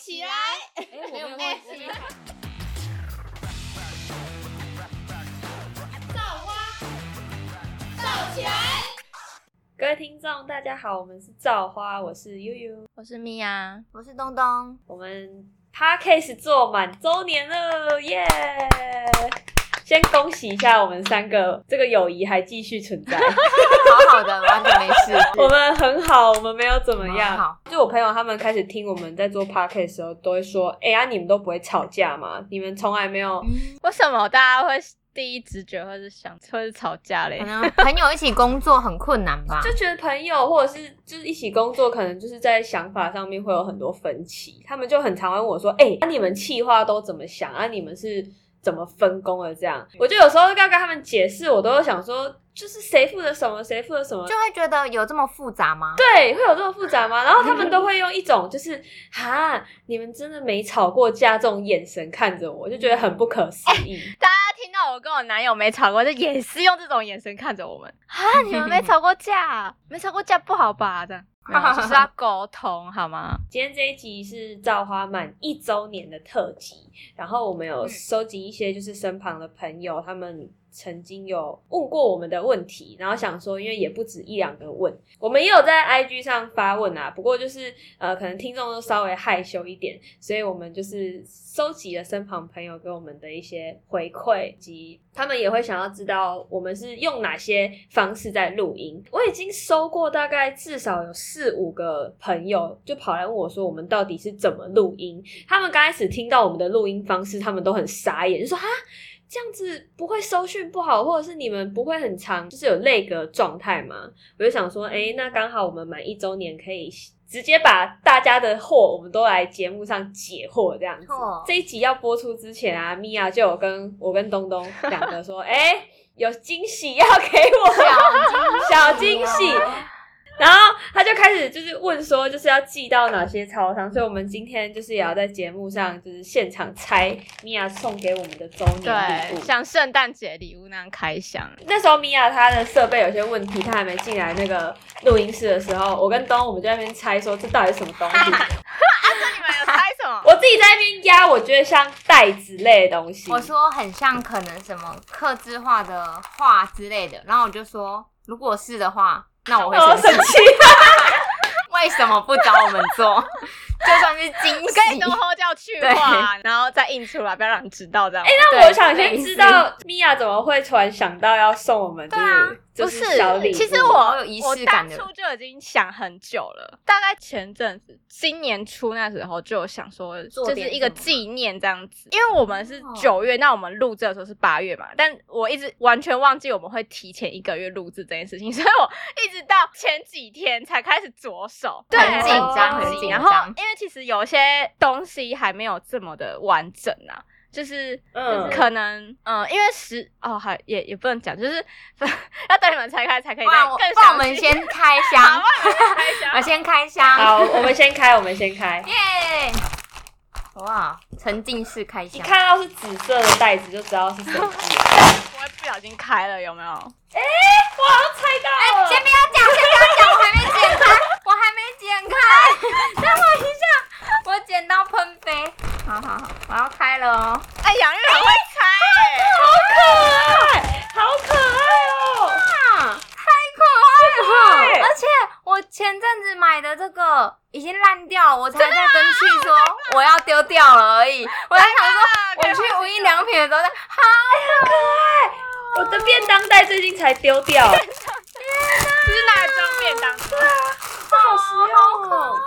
起来！哎，我没有忘记。造花，造起来！各位听众，大家好，我们是造花，我是悠悠，我是米娅，我是东东。我们 Podcast 做满周年了，耶！先恭喜一下我们三个，这个友谊还继续存在，好好的，完全没事。我们很好，我们没有怎么很样。好就我朋友他们开始听我们在做 Podcast 的时候，都会说：“哎、呀、你们都不会吵架吗？你们从来没有。为什么大家会第一直觉会是想会是吵架嘞可？能朋友一起工作很困难吧？就觉得朋友或者是就是一起工作，可能就是在想法上面会有很多分歧。他们就很常问我说：“哎、那、你们企划都怎么想啊？你们是怎么分工的？”这样，我就有时候要跟他们解释，我都会想说，就是谁负责什么，谁负责什么。就会觉得有这么复杂吗？对，会有这么复杂吗？然后他们都会用一种就是哈，你们真的没吵过架这种眼神看着我，就觉得很不可思议。大家听到我跟我男友没吵过，就也是用这种眼神看着我们啊！你们没吵过架，没吵过架不好吧？这样没有就是要 沟通好吗？今天这一集是造花满一周年的特辑，然后我们有收集一些就是身旁的朋友，他们曾经有问过我们的问题，然后想说，因为也不止一两个问，我们也有在 IG 上发问啊，不过就是呃，可能听众都稍微害羞一点，所以我们就是收集了身旁朋友给我们的一些回馈，及他们也会想要知道我们是用哪些方式在录音。我已经收过大概至少有四五个朋友就跑来问我说，我们到底是怎么录音？他们刚开始听到我们的录音方式，他们都很傻眼，就说啊。这样子不会收讯不好，或者是你们不会很长，就是有累格状态吗？我就想说，哎、那刚好我们满一周年，可以直接把大家的货，我们都来节目上解惑这样子错。这一集要播出之前啊，米娅就有跟我跟东东 两个说，哎、有惊喜要给我，小惊喜。然后他就开始就是问说，就是要寄到哪些超商，所以我们今天就是也要在节目上就是现场拆米娅送给我们的周年礼对，物。像圣诞节礼物那样开箱。那时候米娅她的设备有些问题，她还没进来那个录音室的时候，我跟东我们就在那边猜说这到底是什么东西。那你们有猜什么？我自己在那边压，我觉得像袋子类的东西。我说很像可能什么刻字化的画之类的，然后我就说，如果是的话，那我会我生生气。气，为什么不找我们做？就算是惊喜可以都，后叫去化，然后再印出来，不要让人知道这样。哎、那我想先知道米娅怎么会突然想到要送我们就是就不是小礼物？其实我有仪我式感的当初就已经想很久了，大概前阵子今年初那时候就想说，做就是一个纪念这样子，因为我们是哦九月，那我们录制的时候是八月嘛，但我一直完全忘记我们会提前一个月录制这件事情，所以我一直到前几天才开始着手，对，很紧张很很紧然后张因为其实有些东西还没有这么的完整啊。就是，嗯可能，嗯，因为十哦，还也也不能讲，就是 要等你们拆开才可以更不然我详细们先开好箱，我们开箱我先开箱。好，我们先开，我们先开。耶！哇，沉浸式开箱一，看到是紫色的袋子就知道是什么。不会不小心开了，有没有？我好像猜到了，先不要讲，先不要讲，我还没剪开，我还没剪开，等我一下，我剪刀喷飞。好好好，我要开了哦。哎，杨玉很会猜哎，好可爱，好可爱哦！啊，太可爱了！而且我前阵子买的这个已经烂掉，我才在跟去说我要丢掉了而已。我在想说，我去无印良品的时候，好可爱。我的便当袋最近才丢掉，好就是拿来装便当的。实用哦，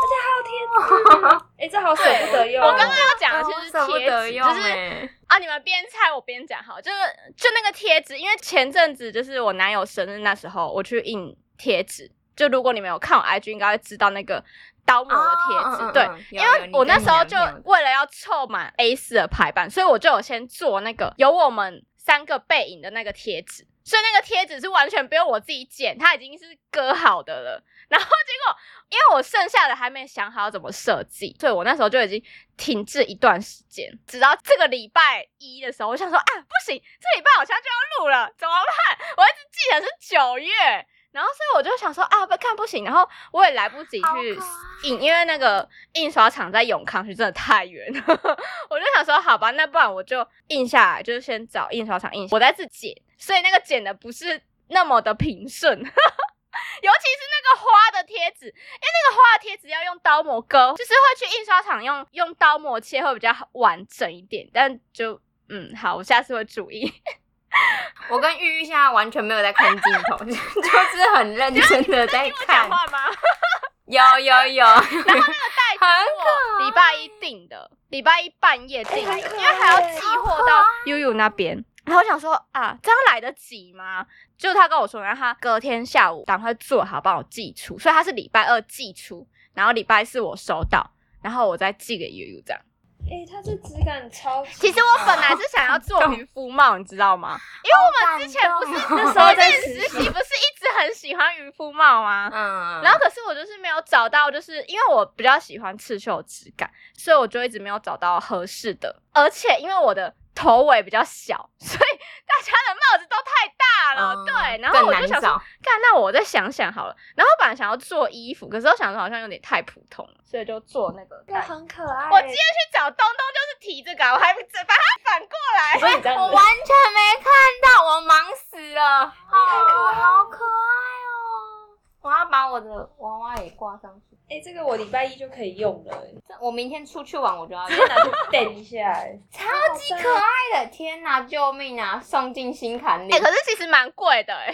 而且还有贴纸，哎，这好舍不得用哦。我刚刚要讲的其实是舍不贴纸，得用就是哎。啊，你们边猜我边讲好，就是就那个贴纸，因为前阵子就是我男友生日那时候，我去印贴纸。就如果你们有看我 IG，应该会知道那个刀模的贴纸。对因为我那时候就为了要凑满 A 四的排版，所以我就有先做那个有我们三个背影的那个贴纸。所以那个贴纸是完全不用我自己剪，它已经是割好的了。然后结果，因为我剩下的还没想好怎么设计，所以我那时候就已经停滞一段时间。直到这个礼拜一的时候，我想说啊，不行，这礼拜好像就要录了，怎么办？我一直记得是九月，然后所以我就想说啊，不看不行，然后我也来不及去印，因为那个印刷厂在永康区真的太远了，我就想说好吧，那不然我就印下来，就是先找印刷厂印，我再自剪，所以那个剪的不是那么的平顺，尤其是那个花的贴纸，因为那个花的贴纸要用刀模割，就是会去印刷厂用用刀模切会比较好完整一点，但就嗯好，我下次会注意。我跟玉玉现在完全没有在看镜头，就是很认真的在看。话吗？有 有有，然后那个袋子是我礼拜一订的，礼拜一半夜订的，因为还要寄货到悠悠那边。然后我想说啊，这样来得及吗？就他跟我说，然后他隔天下午赶快做好帮我寄出，所以他是礼拜二寄出，然后礼拜四我收到，然后我再寄给悠悠这样。哎、它这质感超级。其实我本来是想要做渔夫帽，你知道吗？因为我们之前不是那时候在之前实习，不是一直很喜欢渔夫帽吗？嗯，然后可是我就是没有找到，就是因为我比较喜欢刺绣质感，所以我就一直没有找到合适的。而且因为我的头围比较小，所以大家的帽子都太大了。嗯对，然后我就想说找，干，那我再想想好了。然后本来想要做衣服，可是我想说好像有点太普通了，所以就做那个这。很可爱。我今天去找东东就是提这个啊，我还把它反过来。我完全没看到，我忙死了。哦，好可爱把我的娃娃也挂上去。哎、这个我礼拜一就可以用了、欸，这我明天出去玩我就要直接拿去垫一下、欸。超级可爱的！天哪，救命啊！送进心坎里。哎、可是其实蛮贵的哎、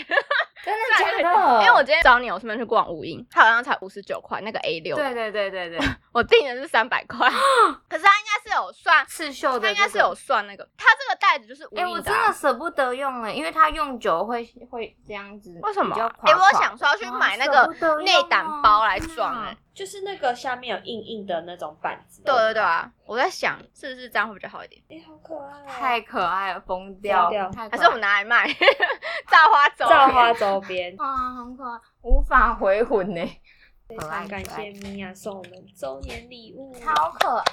真的假的？因为我今天找你，我顺便去逛无印，它好像才五十九块，那个 A 六，对对对对对，我订的是三百块，可是它应该是有算，刺绣的、它应该是有。算那个，它这个袋子就是无哎、我印的啊、真的舍不得用哎，因为它用久会会这样子。为什么？哎、我想说要去啊买那个内胆啊包来装哎、嗯就是那个下面有硬硬的那种板子。对对对啊，我在想是不是这样会比较好一点，哎、好可爱、啊。太可爱了，疯掉掉还是我们拿来卖造花周造花周边，啊，很可爱，无法回魂呢，非常感谢米娅送我们周年礼物。超可爱。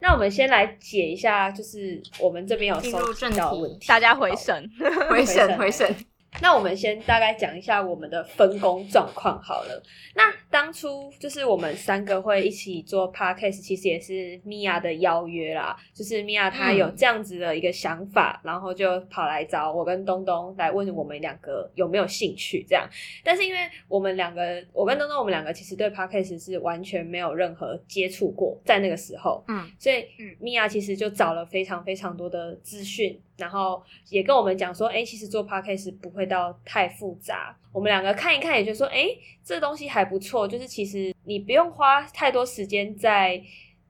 那我们先来解一下，就是我们这边有收到的问题。大家回神。回神神回神，那我们先大概讲一下我们的分工状况好了。那当初就是我们三个会一起做 podcast，其实也是米娅的邀约啦。就是米娅她有这样子的一个想法，然后就跑来找我跟东东来问我们两个有没有兴趣这样。但是因为我们两个，我跟东东我们两个其实对 podcast 是完全没有任何接触过，在那个时候，嗯，所以嗯米娅其实就找了非常非常多的资讯，然后也跟我们讲说，哎、其实做 podcast 不会到太复杂。我们两个看一看，也就说，哎、这东西还不错，就是其实你不用花太多时间在，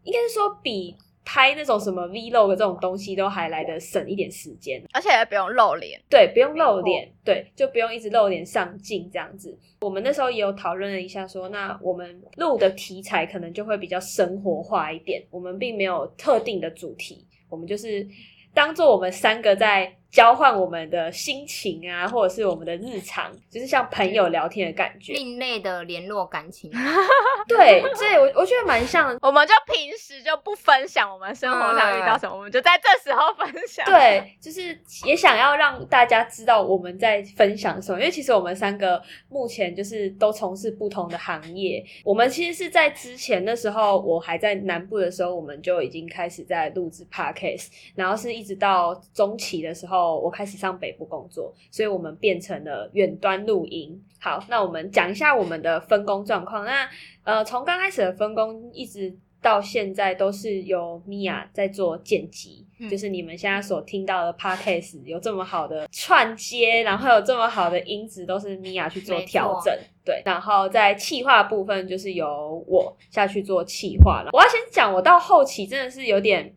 应该是说比拍那种什么 vlog 这种东西都还来得省一点时间。而且也不用露脸，对，不用露脸，对，就不用一直露脸上镜这样子。我们那时候也有讨论了一下说那我们录的题材可能就会比较生活化一点，我们并没有特定的主题，我们就是当做我们三个在交换我们的心情啊，或者是我们的日常，就是像朋友聊天的感觉。另类的联络感情。对，这我我觉得蛮像。我们就平时就不分享我们生活上遇到什么，我们就在这时候分享。，对，就是也想要让大家知道我们在分享什么，因为其实我们三个目前就是都从事不同的行业。我们其实是在之前的时候，我还在南部的时候，我们就已经开始在录制 podcast，然后是一直到中期的时候，我开始上北部工作，所以我们变成了远端录音。好，那我们讲一下我们的分工状况。那呃，从刚开始的分工一直到现在，都是由米娅在做剪辑，嗯就是你们现在所听到的 podcast 有这么好的串接，然后有这么好的音质，都是米娅去做调整。对，然后在企划部分就是由我下去做企划了。我要先讲，我到后期真的是有点。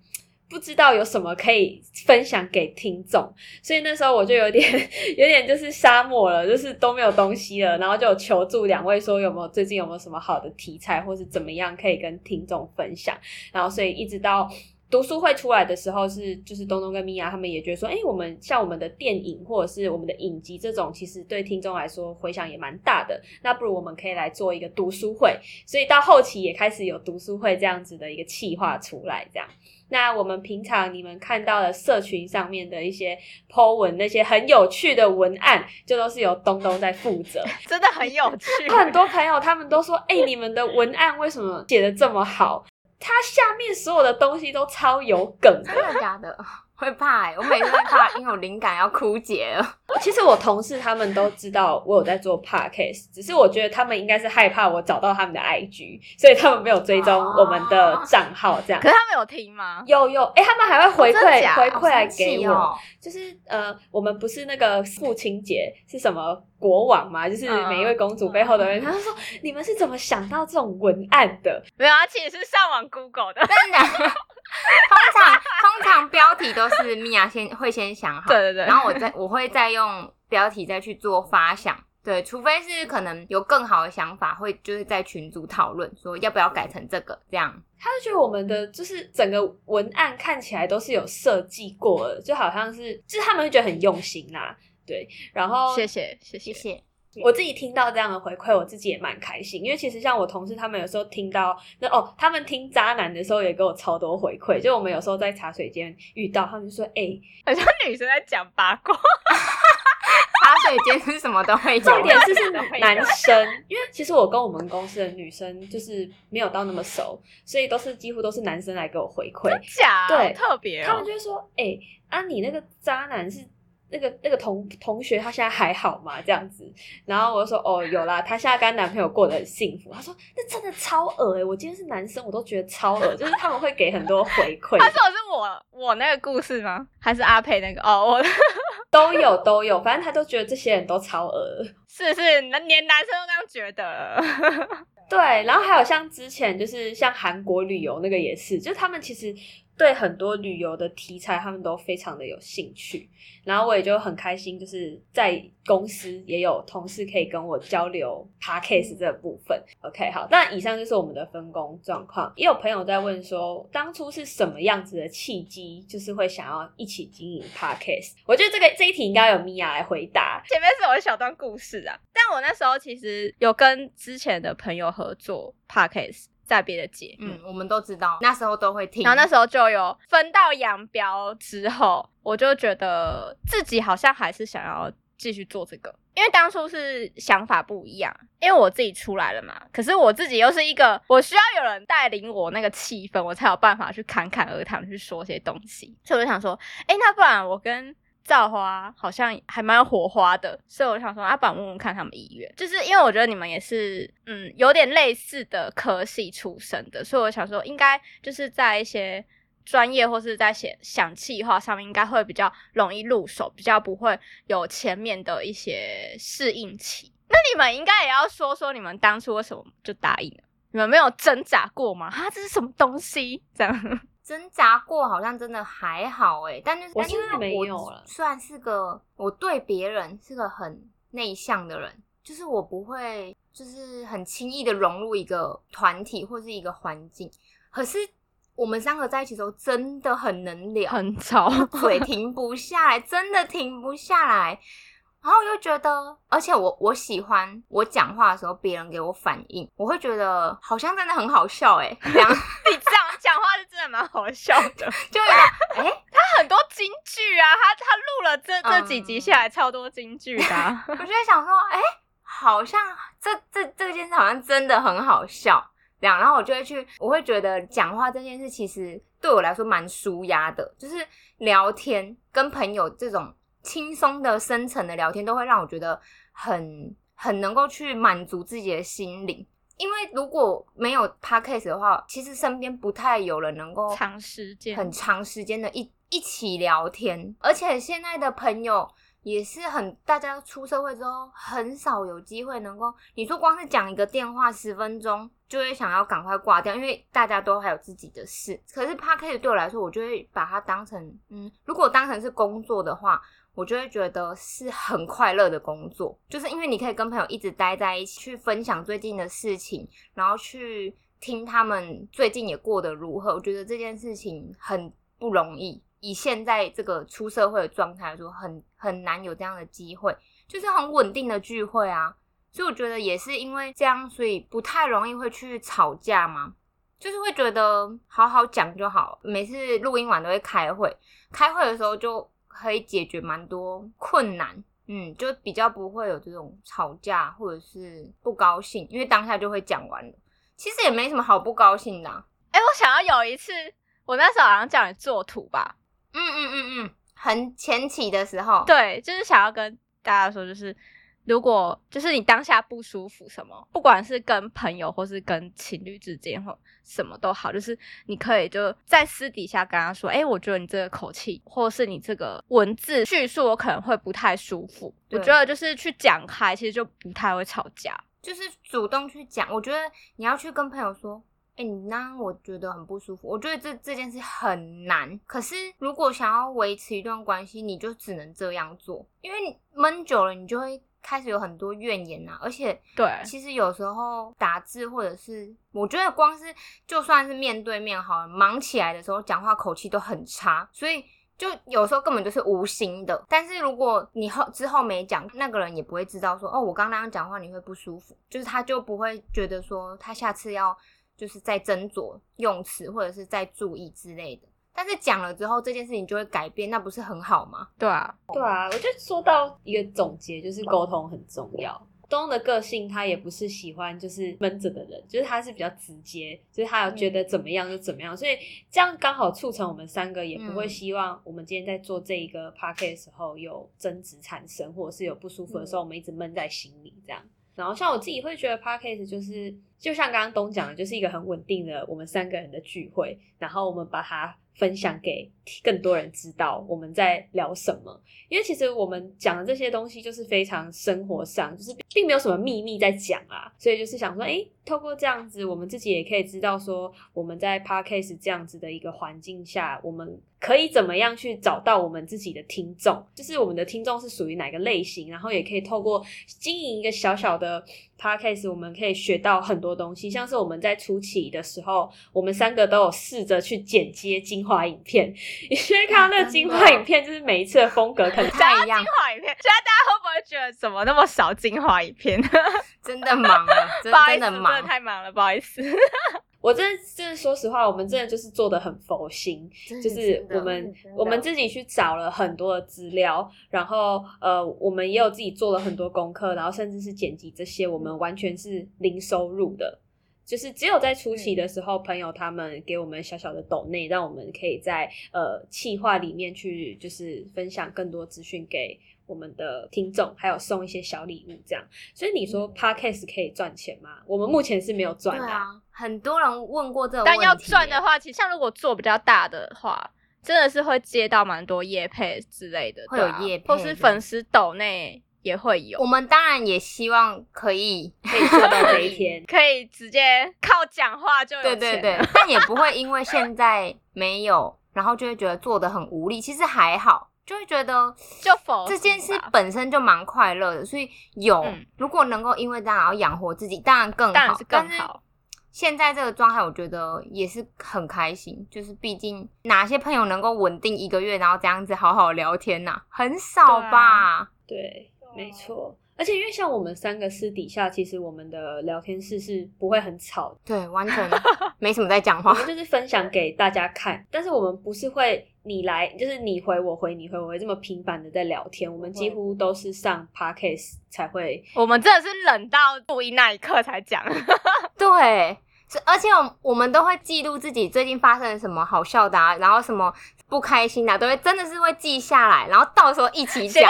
不知道有什么可以分享给听众，所以那时候我就有点 有点就是沙漠了，就是都没有东西了，然后就求助两位说有没有最近有没有什么好的题材，或是怎么样可以跟听众分享。然后所以一直到读书会出来的时候是，就是东东跟米娅他们也觉得说，哎、我们像我们的电影或者是我们的影集这种，其实对听众来说回响也蛮大的。那不如我们可以来做一个读书会，所以到后期也开始有读书会这样子的一个企划出来，这样。那我们平常你们看到的社群上面的一些 po 文，那些很有趣的文案，就都是由东东在负责。真的很有趣。很多朋友他们都说：“哎、你们的文案为什么写的这么好？它下面所有的东西都超有梗的。真的假的？会怕哎、我每次会怕，因为我灵感要枯竭了。其实我同事他们都知道我有在做 podcast，只是我觉得他们应该是害怕我找到他们的 IG，所以他们没有追踪我们的账号。这样可是他们有听吗？有有，哎、他们还会回馈、回馈来给我。哦就是呃，我们不是那个父亲节是什么国王嘛？就是嗯每一位公主背后的人，他就说你们是怎么想到这种文案的？没有，啊其实是上网 Google 的。真的，通常通常标题都是米娅先会先想好，对对对然后我再我会再用标题再去做发想。对，除非是可能有更好的想法，会就是在群组讨论说要不要改成这个这样。他就觉得我们的就是整个文案看起来都是有设计过的，就好像是就是他们会觉得很用心啦。对，然后谢谢谢谢。谢谢。我自己听到这样的回馈，我自己也蛮开心，因为其实像我同事他们有时候听到那哦，他们听渣男的时候也给我超多回馈，就我们有时候在茶水间遇到，他们就说哎、好像女生在讲八卦。茶水间是什么都会有，重点是是男生，因为其实我跟我们公司的女生就是没有到那么熟，所以都是几乎都是男生来给我回馈，假？对特别哦。他们。就会说：“哎、啊，你那个渣男是那个那个同同学，他现在还好吗？”这样子，然后我就说：“哦，有啦，他现在跟男朋友过得很幸福。”他说：“那真的超恶哎、我今天是男生，我都觉得超恶，就是他们会给很多回馈 他，说的是我我那个故事吗？还是阿佩那个？哦，我 都有都有，反正他都觉得这些人都超恶。”是是，连男生都这样觉得了。对，然后还有像之前就是像韩国旅游那个也是，就是他们其实对很多旅游的题材他们都非常的有兴趣，然后我也就很开心，就是在公司也有同事可以跟我交流 podcast 这部分。OK，好，那以上就是我们的分工状况。也有朋友在问说，当初是什么样子的契机，就是会想要一起经营 podcast？我觉得这个这一题应该由米娅来回答。前面是有一小段故事啊，但我那时候其实有跟之前的朋友合作 podcast，在别的节目，嗯，我们都知道，那时候都会听。然后那时候就有分道扬镳之后，我就觉得自己好像还是想要继续做这个，因为当初是想法不一样，因为我自己出来了嘛，可是我自己又是一个我需要有人带领我那个气氛，我才有办法去侃侃而谈，去说些东西，所以我就想说，哎，那不然我跟。造花好像还蛮有火花的，所以我想说，啊，不然问问看他们意愿，就是因为我觉得你们也是，嗯，有点类似的科系出身的，所以我想说，应该就是在一些专业或是在写想企划上面，应该会比较容易入手，比较不会有前面的一些适应期。那你们应该也要说说你们当初为什么就答应了？你们没有挣扎过吗？啊，这是什么东西？这样挣扎过，好像真的还好哎，但就是我但因为我有了算是个我对别人是个很内向的人，就是我不会就是很轻易的融入一个团体或是一个环境。可是我们三个在一起的时候真的很能聊，很吵，嘴停不下来，真的停不下来。然后我又觉得，而且我我喜欢我讲话的时候别人给我反应，我会觉得好像真的很好笑哎，这样 你这样讲话是真的蛮好笑的。就有哎。他很多京剧啊，他他录了这这几集嗯下来超多京剧的啊、我就在想说，哎、好像这这这件事好像真的很好笑，这样，然后我就会去，我会觉得讲话这件事其实对我来说蛮舒压的，就是聊天跟朋友这种轻松的、深层的聊天，都会让我觉得很很能够去满足自己的心灵。因为如果没有 podcast 的话，其实身边不太有人能够长时间很长时间的一一起聊天，而且现在的朋友也是很，大家出社会之后很少有机会能够，你说光是讲一个电话十分钟，就会想要赶快挂掉，因为大家都还有自己的事。可是 p a r k 对我来说，我就会把它当成，嗯，如果当成是工作的话。我就会觉得是很快乐的工作，就是因为你可以跟朋友一直待在一起，去分享最近的事情，然后去听他们最近也过得如何。我觉得这件事情很不容易，以现在这个出社会的状态来说，很很难有这样的机会，就是很稳定的聚会啊。所以我觉得也是因为这样，所以不太容易会去吵架嘛，就是会觉得好好讲就好。每次录音完都会开会，开会的时候就可以解决蛮多困难，嗯，就比较不会有这种吵架或者是不高兴，因为当下就会讲完了。其实也没什么好不高兴的、啊，哎、我想要有一次，我那时候好像叫你做图吧，嗯嗯嗯嗯，很前期的时候，对，就是想要跟大家说，就是如果就是你当下不舒服什么，不管是跟朋友或是跟情侣之间或什么都好，就是你可以就在私底下跟他说，哎、我觉得你这个口气或是你这个文字叙述，我可能会不太舒服。我觉得就是去讲开，其实就不太会吵架。就是主动去讲。我觉得你要去跟朋友说，哎、你那样我觉得很不舒服。我觉得这这件事很难。可是如果想要维持一段关系，你就只能这样做，因为你闷久了，你就会开始有很多怨言啊、而且对其实有时候打字或者是，我觉得光是就算是面对面好了，忙起来的时候讲话口气都很差，所以就有时候根本就是无心的。但是如果你后之后没讲，那个人也不会知道说，哦，我刚刚那样讲话你会不舒服，就是他就不会觉得说他下次要就是再斟酌用词或者是再注意之类的。但是讲了之后，这件事情就会改变，那不是很好吗？对啊，对啊，我就说到一个总结，就是沟通很重要。东的个性，他也不是喜欢就是闷着的人，就是他是比较直接，就是他有觉得怎么样就怎么样，所以这样刚好促成我们三个也不会嗯希望我们今天在做这一个 p a r k 的时候有争执产生，或者是有不舒服的时候，我们一直闷在心里这样。然后像我自己会觉得 p a r k 就是就像刚刚东讲的，就是一个很稳定的我们三个人的聚会，然后我们把它分享给更多人知道我们在聊什么。因为其实我们讲的这些东西就是非常生活上，就是并没有什么秘密在讲啊，所以就是想说，诶，透过这样子，我们自己也可以知道说，我们在 podcast 这样子的一个环境下，我们可以怎么样去找到我们自己的听众，就是我们的听众是属于哪个类型，然后也可以透过经营一个小小的 podcast，我们可以学到很多东西，像是我们在初期的时候，我们三个都有试着去剪接精华影片，你就会看到那个精华影片，就是每一次的风格可能不太一样精，华影片，现在大家会不会觉得怎么那么少精华影片？真的忙了，真不好意思，真的忙真的。太忙了，不好意思。我真的真的说实话，我们真的就是做的很佛心，就是我们我们自己去找了很多的资料，然后呃，我们也有自己做了很多功课，然后甚至是剪辑这些，我们完全是零收入的。就是只有在初期的时候，朋友他们给我们小小的抖内，让我们可以在呃企划里面去，就是分享更多资讯给我们的听众，还有送一些小礼物这样。所以你说 podcast 可以赚钱吗？我们目前是没有赚的、对啊，很多人问过这个问题，但要赚的话，其实像如果做比较大的话，真的是会接到蛮多业配之类的，会有配或是粉丝抖内也会有我，们当然也希望可以，可以做到这一 天。可以直接靠讲话就有对钱对对，但也不会因为现在没有，然后就会觉得做的很无力。其实还好，就会觉得就否这件事本身就蛮快乐的，所以有、嗯如果能够因为这样然后养活自己，当然更好，当然是更好。现在这个状态，我觉得也是很开心，就是毕竟哪些朋友能够稳定一个月，然后这样子好好聊天呐、很少对啊吧？对，没错。而且因为像我们三个私底下，其实我们的聊天室是不会很吵的，对，完全没什么在讲话。我们就是分享给大家看，但是我们不是会你来，就是你回我回你回我回这么频繁的在聊天，我们几乎都是上 podcast 才会。我们真的是冷到录音那一刻才讲 对，是而且我我们都会记录自己最近发生了什么好笑的啊，然后什么不开心的啊、都会真的是会记下来，然后到时候一起讲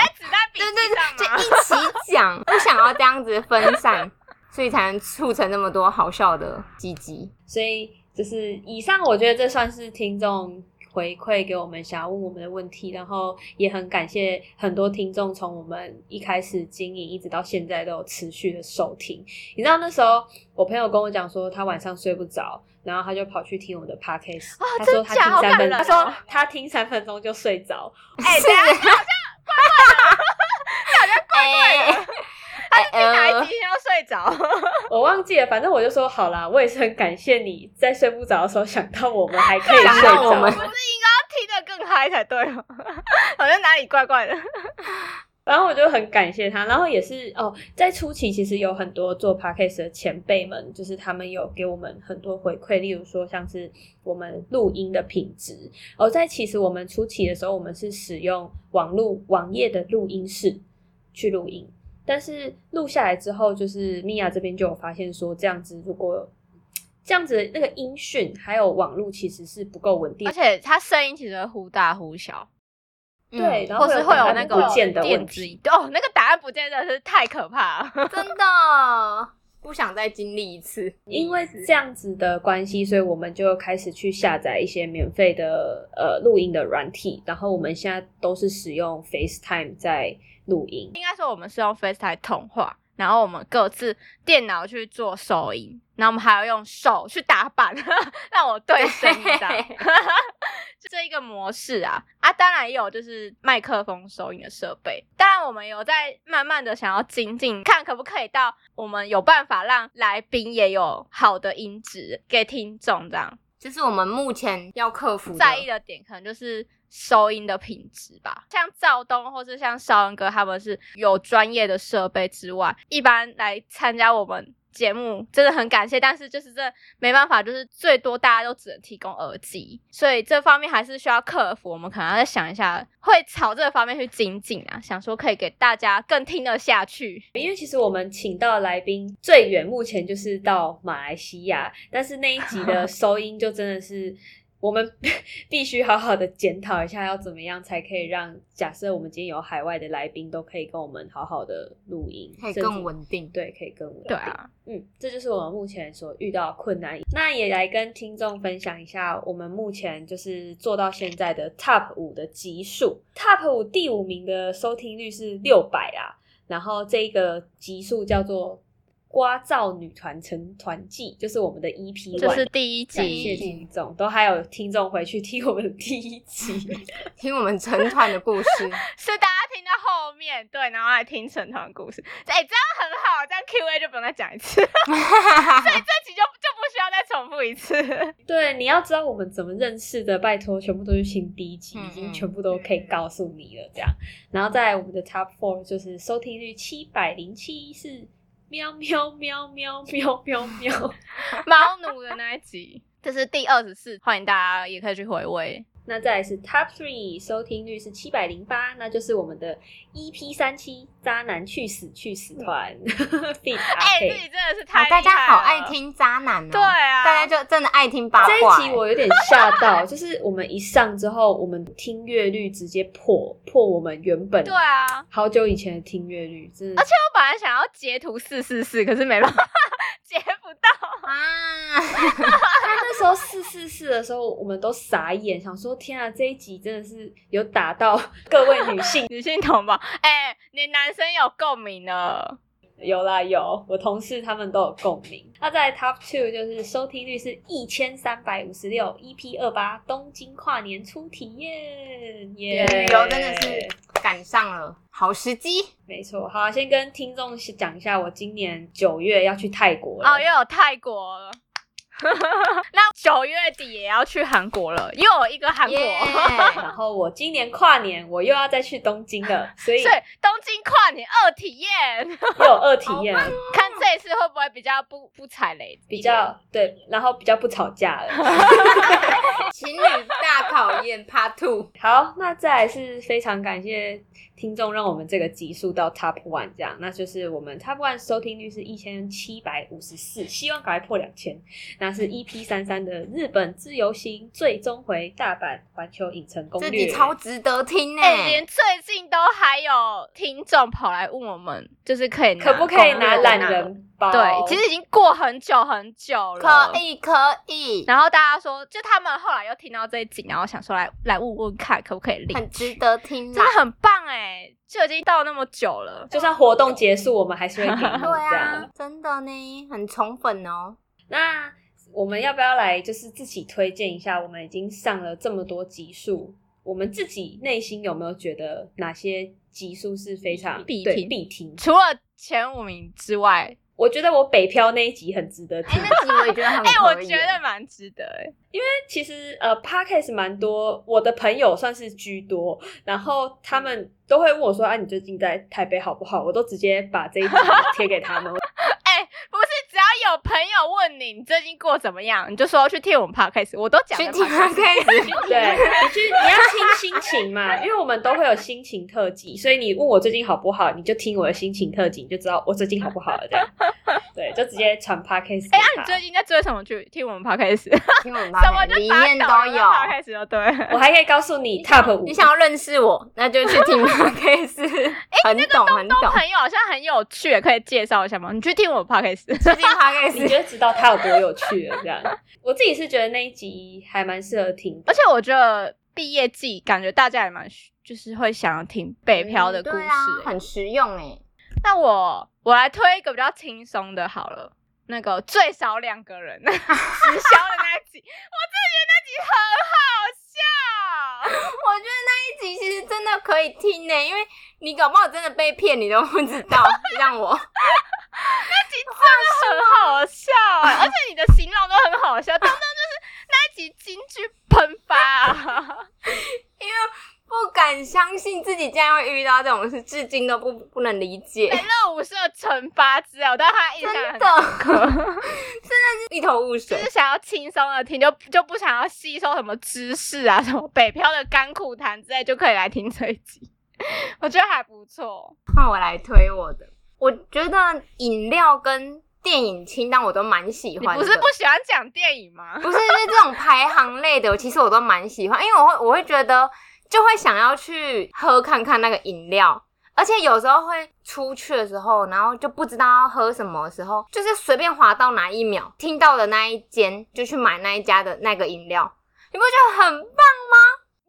对对对，就？一起讲，不想要这样子分散，所以才能促成那么多好笑的积极。所以就是以上，我觉得这算是听众回馈给我们想要问我们的问题，然后也很感谢很多听众从我们一开始经营一直到现在都有持续的收听。你知道那时候我朋友跟我讲说他晚上睡不着，然后他就跑去听我的 podcast，、他说他听三分，钟他说哦他听三分钟就睡着集要睡睡着。我忘记了，反正我就说好啦，我也是很感谢你在睡不着的时候想到我们还可以睡着。不是应该要听得更嗨才对吗？好像哪里怪怪的。然后我就很感谢他，然后也是哦，在初期其实有很多做 podcast 的前辈们，就是他们有给我们很多回馈，例如说像是我们录音的品质。哦，在其实我们初期的时候，我们是使用网络网页的录音室去录音，但是录下来之后，就是米娅这边就有发现说，这样子如果这样子那个音讯还有网络其实是不够稳定而，且它声音其实会忽大忽小，对，然后或是会有那个不见的电。子音。哦，那个答案不见真的是太可怕了。真的不想再经历一次，因为这样子的关系，所以我们就开始去下载一些免费的呃录音的软体，然后我们现在都是使用 FaceTime 在录音。应该说我们是用 FaceTime 通话，然后我们各自电脑去做收音，然后我们还要用手去打板，让我对声音这样就 这一个模式啊啊，当然也有就是麦克风收音的设备，当然我们有在慢慢的想要精进，看可不可以到我们有办法让来宾也有好的音质给听众这样。这是我们目前要克服在意的点可能就是收音的品质吧。像赵东或是像少恩哥，他们是有专业的设备之外，一般来参加我们节目真的很感谢，但是就是这没办法，就是最多大家都只能提供耳机，所以这方面还是需要克服。我们可能要再想一下，会朝这个方面去精进啊，想说可以给大家更听得下去。因为其实我们请到的来宾最远目前就是到马来西亚，但是那一集的 收音就真的是我们 必须好好的检讨一下，要怎么样才可以让假设我们今天有海外的来宾都可以跟我们好好的录音，可以甚至更稳定。对，可以更稳定。对啊，嗯，这就是我们目前所遇到的困难。那也来跟听众分享一下，我们目前就是做到现在的 Top 五的集数。Top 五第五名的收听率是六百啊，然后这一个集数叫做《瓜噪女团成团记》，就是我们的 EP，这是第一感谢集，听众，都还有听众回去听我们的第一集。听我们成团的故事，是大家听到后面对，然后来听成团故事。哎、这样很好，这样 Q A 就不用再讲一次，所以这集就就不需要再重复一次。对，你要知道我们怎么认识的，拜托，全部都是听第一集，嗯已经全部都可以告诉你了。这样，然后在我们的 Top Four 就是收听率七百零七是喵喵喵喵喵喵喵。猫奴的那一集，这是第二十四，欢迎大家也可以去回味。那再来是 Top Three 收听率是七百零八，那就是我们的 EP 三七渣男去死去死团 哎、这 K。集真的是太、啊大家好爱。听渣男哦。对啊，大家就真的爱听八卦这。一期我有点吓到，就是我们一上之后，我们听阅率直接破破我们原本对啊，好久以前的听阅率，真的而且我本来想要截图四四四，可是没办法到。啊，他那时候四四四的时候，我们都傻眼，想说天啊，这一集真的是有打到 各位女性。女性同胞，哎、你男生有共鸣了。有啦有，我同事他们都有共鸣。那在 Top Two 就是收听率是一千三百五十六，EP 二八东京跨年初体验，耶、旅游真的是赶上了好时机。没错。好，先跟听众讲一下，我今年九月要去泰国了。哦，又有泰国了。那九月底也要去韩国了，又有一个韩国耶然后我今年跨年我又要再去东京了，所以所以东京跨年二体验，又有二体验了。看这一次会不会比较不不踩雷，比较对，然后比较不吵架了。情侣大考验 Part Two，好，那再来是非常感谢听众让我们这个集数到 Top One，这样，那就是我们 Top One 收听率是一千七百五十四，希望赶快破两千。那是 EP 三三的日本自由行最终回大阪环球影城攻略，这集超值得听呢、哎、连最近都还有听众跑来问我们，就是可以可不可以拿懒人包？对，其实已经过很久很久了，可。以可以，然后大家说，就他们后来又听到这一集，然后想说来来问问看可不可以领，很值得听啦真的。很棒哎，就已经到那么久了。就算活动结束，我们还是会给你 对这样啊。，真的呢，很宠粉哦。那我们要不要来就是自己推荐一下？我们已经上了这么多集数，我们自己内心有没有觉得哪些集数是非常对必听必听？除了前五名之外，我觉得我北漂那一集很值得哎、听。那集我也觉得很 哎、我觉得蛮值得哎、其实呃，podcast 蛮多，我的朋友算是居多，然后他们都会问我说：“啊，你最近在台北好不好？”我都直接把这一集贴给他们。哎、不是，只要有朋友问你你最近过怎么样，你就说去听我们 podcast，我都讲了去听 podcast 开始，对，你去你要听心情嘛，因为我们都会有心情特辑，所以你问我最近好不好，你就听我的心情特辑，你就知道我最近好不好了。这样，对，就直接传 podcast 给哎、他。那你最近在追什么剧？听我们 podcast，听我们什么 podcast 里面都有。podcast 就对。我还可以告诉你 top 五，你想要认识我，那就去听 podcast，很懂很懂。朋友好像很有趣，可以介绍一下吗？你去听我们 podcast，去听 podcast，你就知道他有多有趣了。这样，我自己是觉得那一集还蛮适合听，而且我觉得毕业季感觉大家也蛮就是会想要听北漂的故事、很实用哎。那我我来推一个比较轻松的好了，那个最少两个人 直销的那一集，我真的觉得那集很好笑。我觉得那一集其实真的可以听呢，因为你搞不好真的被骗，你都不知道。让我那集真的，很好笑哎、而且你的形容都很好笑，当当就是那一集金句喷发、啊。不敢相信自己竟然会遇到这种事，至今都不不能理解，北乐武是有惩罚之类，我对他印象很真的，真的是一头雾水就是。想要轻松的听，就就不想要吸收什么知识啊，什么北漂的甘苦谈之类，就可以来听这一集。我觉得还不错。换我来推我的，我觉得饮料跟电影清单我都蛮喜你欢的。不是不喜欢讲电影吗？不是，是这种排行类的，其实我都蛮喜欢，因为我会我会觉得就会想要去喝看看那个饮料，而且有时候会出去的时候，然后就不知道要喝什么的时候，就是随便滑到哪一秒听到的那一间就去买那一家的那个饮料，你不觉得很棒吗？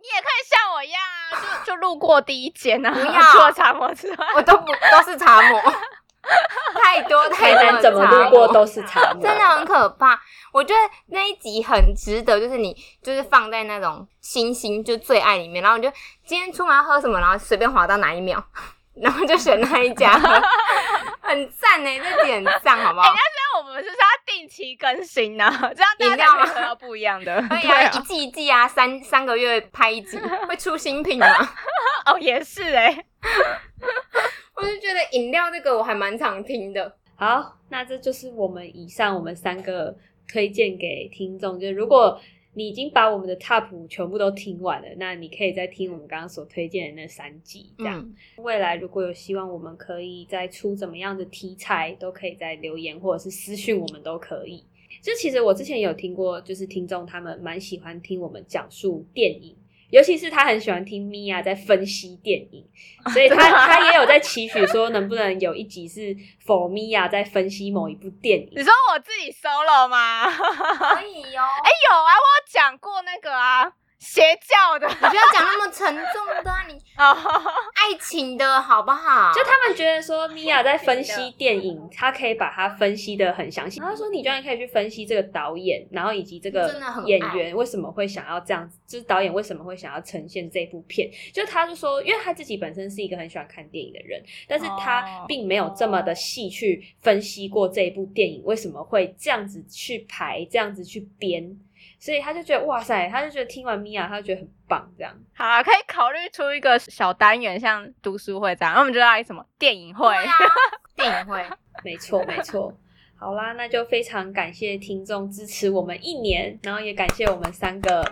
你也可以像我一样啊，就就路过第一间啊，不要。除了茶魔之外，我都不都是茶沫，太多太多台南怎么路过都是茶，真的很可怕。我觉得那一集很值得，就是你就是放在那种星星就最爱里面，然后你就今天出门要喝什么，然后随便滑到哪一秒，然后就选那一家，很赞呢，这点很赞，好不好？那我们是要定期更新呢、这样大家饮料吗才可以喝到不一样的。可以啊，对啊一，季一季啊，三三个月拍一集，会出新品吗？哦，也是哎、我就觉得饮料这个我还蛮常听的，好，那这就是我们以上我们三个推荐给听众。就如果你已经把我们的 Top 五全部都听完了，那你可以再听我们刚刚所推荐的那三集。这样，嗯，未来如果有希望我们可以再出怎么样的题材，都可以在留言或者是私讯我们都可以。就其实我之前有听过，就是听众他们蛮喜欢听我们讲述电影。尤其是他很喜欢听米娅在分析电影，所以他他也有在期许说，能不能有一集是否米娅在分析某一部电影你。说我自己 solo 吗？可以哦。哎、有啊，我有讲过那个啊，邪教的你不要讲那么沉重的啊、你哦，爱情的好不好？就他们觉得说，米娅在分析电影，她可以把它分析的很详细。他说，你居然可以去分析这个导演，然后以及这个演员为什么会想要这样子，就是导演为什么会想要呈现这部片。就他就说，因为他自己本身是一个很喜欢看电影的人，但是他哦并没有这么的细去分析过这一部电影为什么会这样子去排，这样子去编。所以他就觉得哇塞，他就觉得听完米娅，他就觉得很棒，这样。好啊，可以考虑出一个小单元，像读书会这样，那我们就来什么电影会。对啊，电影会。没错，没错。好啦，那就非常感谢听众支持我们一年，然后也感谢我们三个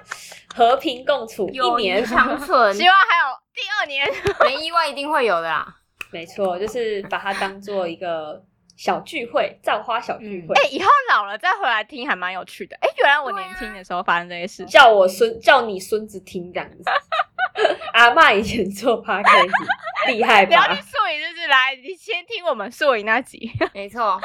和平共处一年。长存，希望还有第二年。没意外一定会有的啦。没错，就是把它当做一个小聚会，造花小聚会。哎、以后老了再回来听还蛮有趣的。哎、原来我年轻的时候发生这些事情。叫我孙，叫你孙子听这样子。阿嬷以前做 podcast 厉害吧不要去？宿营，就是来，你先听我们素影那集。没错，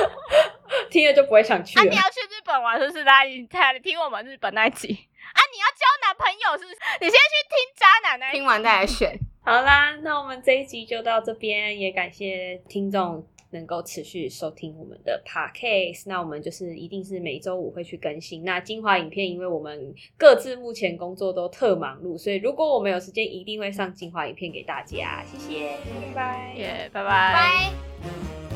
听了就不会想去啊，你。要去日本玩，是不是？来，你来听我们日本那集。啊，你要交男朋友是不是？你先去听渣男那一集听完再来选。好啦，那我们这一集就到这边，也感谢听众能够持续收听我们的 podcast。那我们就是一定是每周五会去更新。那精华影片，因为我们各自目前工作都特忙碌，所以如果我们有时间，一定会上精华影片给大家。谢谢，拜拜。耶拜拜。拜。